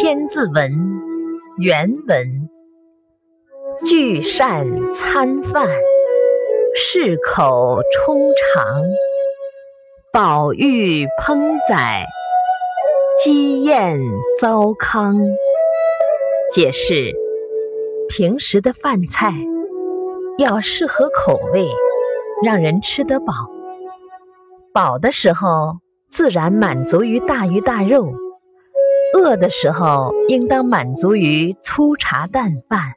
千字文》原文：聚善餐饭，适口充肠，宝玉烹宰，鸡宴糟糠。解释：平时的饭菜要适合口味，让人吃得饱。饱的时候，自然满足于大鱼大肉；饿的时候，应当满足于粗茶淡饭。